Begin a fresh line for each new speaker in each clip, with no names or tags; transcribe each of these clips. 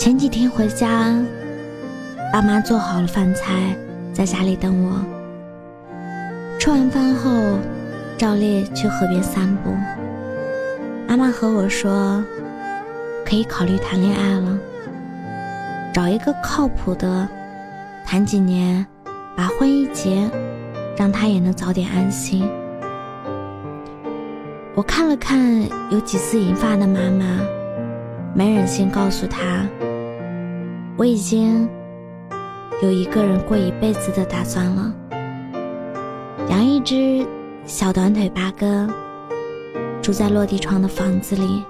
前几天回家，爸妈做好了饭菜，在家里等我。吃完饭后，照例去河边散步。妈妈和我说，可以考虑谈恋爱了，找一个靠谱的，谈几年，把婚一结，让他也能早点安心。我看了看有几丝银发的妈妈，没忍心告诉她。我已经有一个人过一辈子的打算了，养一只小短腿八哥，住在落地窗的房子里，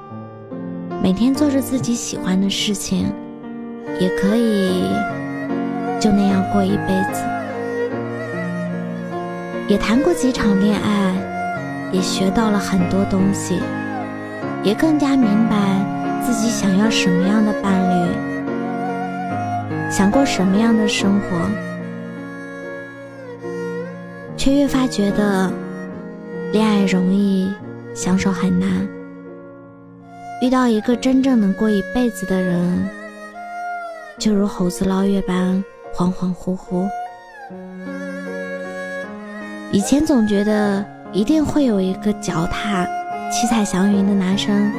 每天做着自己喜欢的事情，也可以就那样过一辈子。也谈过几场恋爱，也学到了很多东西，也更加明白自己想要什么样的伴侣。想过什么样的生活，却越发觉得恋爱容易，相守很难。遇到一个真正能过一辈子的人，就如猴子捞月般恍恍惚惚。以前总觉得一定会有一个脚踏七彩祥云的男生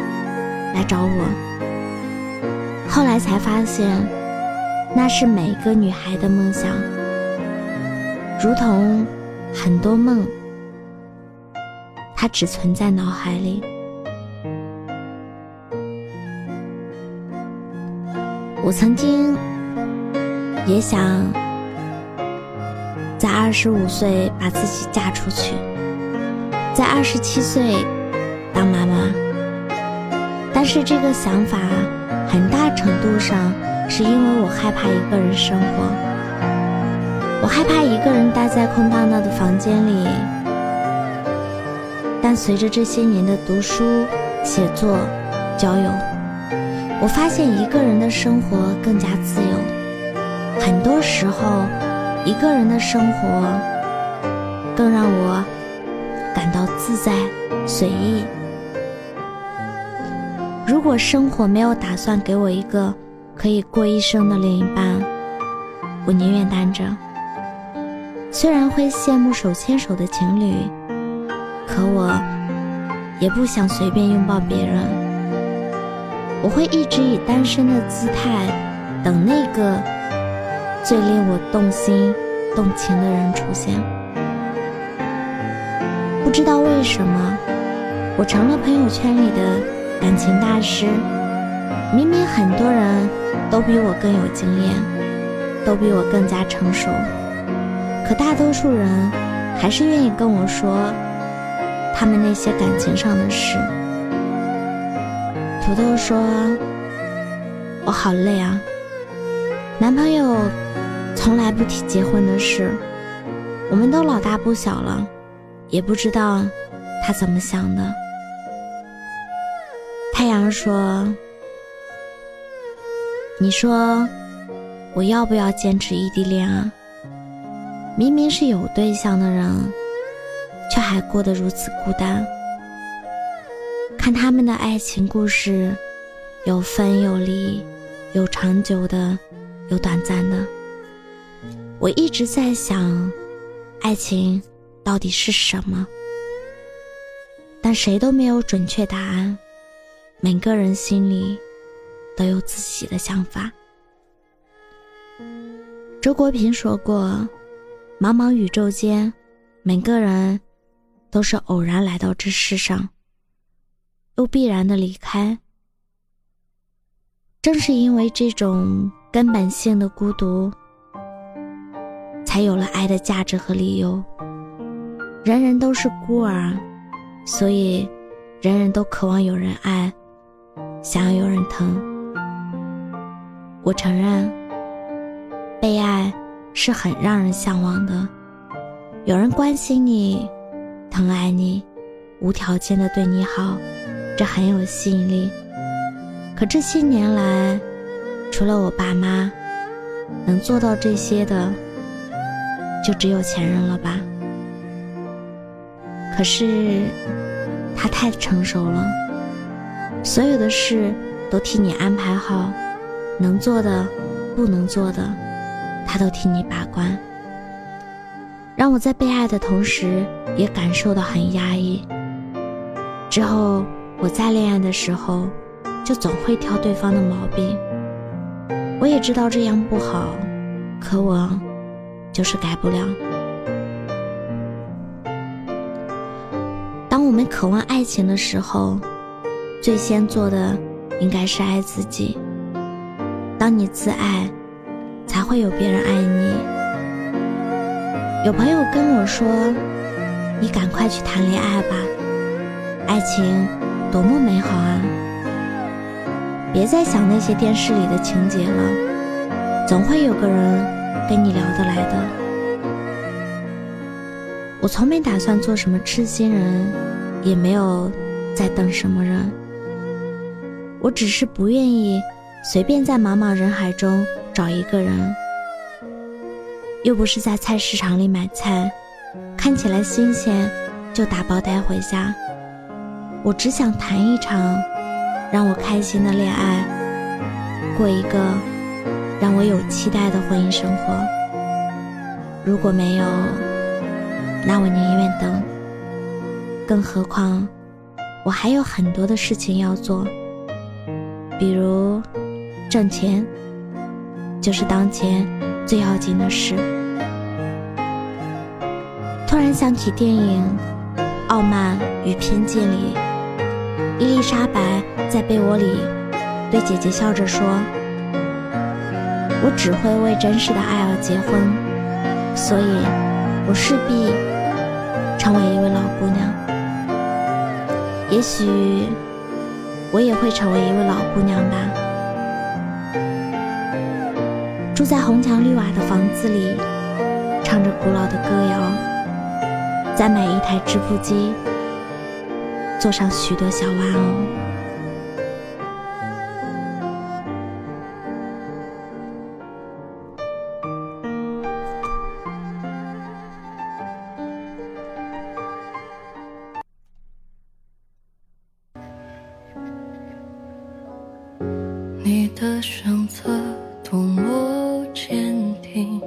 来找我，后来才发现。那是每个女孩的梦想，如同很多梦，它只存在脑海里。我曾经也想在二十五岁把自己嫁出去，在二十七岁当妈妈，但是这个想法很大程度上。是因为我害怕一个人生活，我害怕一个人待在空荡荡的房间里。但随着这些年的读书、写作、交友，我发现一个人的生活更加自由。很多时候，一个人的生活更让我感到自在、随意。如果生活没有打算给我一个。可以过一生的另一半，我宁愿单着。虽然会羡慕手牵手的情侣，可我也不想随便拥抱别人。我会一直以单身的姿态，等那个最令我动心动情的人出现。不知道为什么，我成了朋友圈里的感情大师。明明很多人都比我更有经验，都比我更加成熟，可大多数人还是愿意跟我说他们那些感情上的事。土豆说：“我好累啊，男朋友从来不提结婚的事，我们都老大不小了，也不知道他怎么想的。”太阳说。你说我要不要坚持异地恋啊？明明是有对象的人，却还过得如此孤单。看他们的爱情故事，有分有离，有长久的，有短暂的。我一直在想，爱情到底是什么？但谁都没有准确答案。每个人心里。都有自己的想法。周国平说过：“茫茫宇宙间，每个人都是偶然来到这世上，又必然的离开。正是因为这种根本性的孤独，才有了爱的价值和理由。人人都是孤儿，所以人人都渴望有人爱，想要有人疼。”我承认，被爱是很让人向往的。有人关心你，疼爱你，无条件的对你好，这很有吸引力。可这些年来，除了我爸妈，能做到这些的，就只有前任了吧？可是，他太成熟了，所有的事都替你安排好。能做的，不能做的，他都替你把关，让我在被爱的同时，也感受到很压抑。之后我再恋爱的时候，就总会挑对方的毛病。我也知道这样不好，可我就是改不了。当我们渴望爱情的时候，最先做的应该是爱自己。当你自爱，才会有别人爱你。有朋友跟我说：“你赶快去谈恋爱吧，爱情多么美好啊！别再想那些电视里的情节了，总会有个人跟你聊得来的。”我从没打算做什么痴心人，也没有在等什么人，我只是不愿意。随便在茫茫人海中找一个人，又不是在菜市场里买菜，看起来新鲜就打包带回家。我只想谈一场让我开心的恋爱，过一个让我有期待的婚姻生活。如果没有，那我宁愿等。更何况，我还有很多的事情要做，比如。挣钱就是当前最要紧的事。突然想起电影《傲慢与偏见》里，伊丽莎白在被窝里对姐姐笑着说：“我只会为真实的爱而结婚，所以我势必成为一位老姑娘。也许我也会成为一位老姑娘吧。”住在红墙绿瓦的房子里，唱着古老的歌谣，再买一台织布机，做上许多小玩偶。
多么。坚定，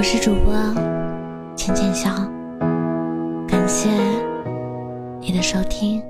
我是主播浅浅笑，感谢你的收听。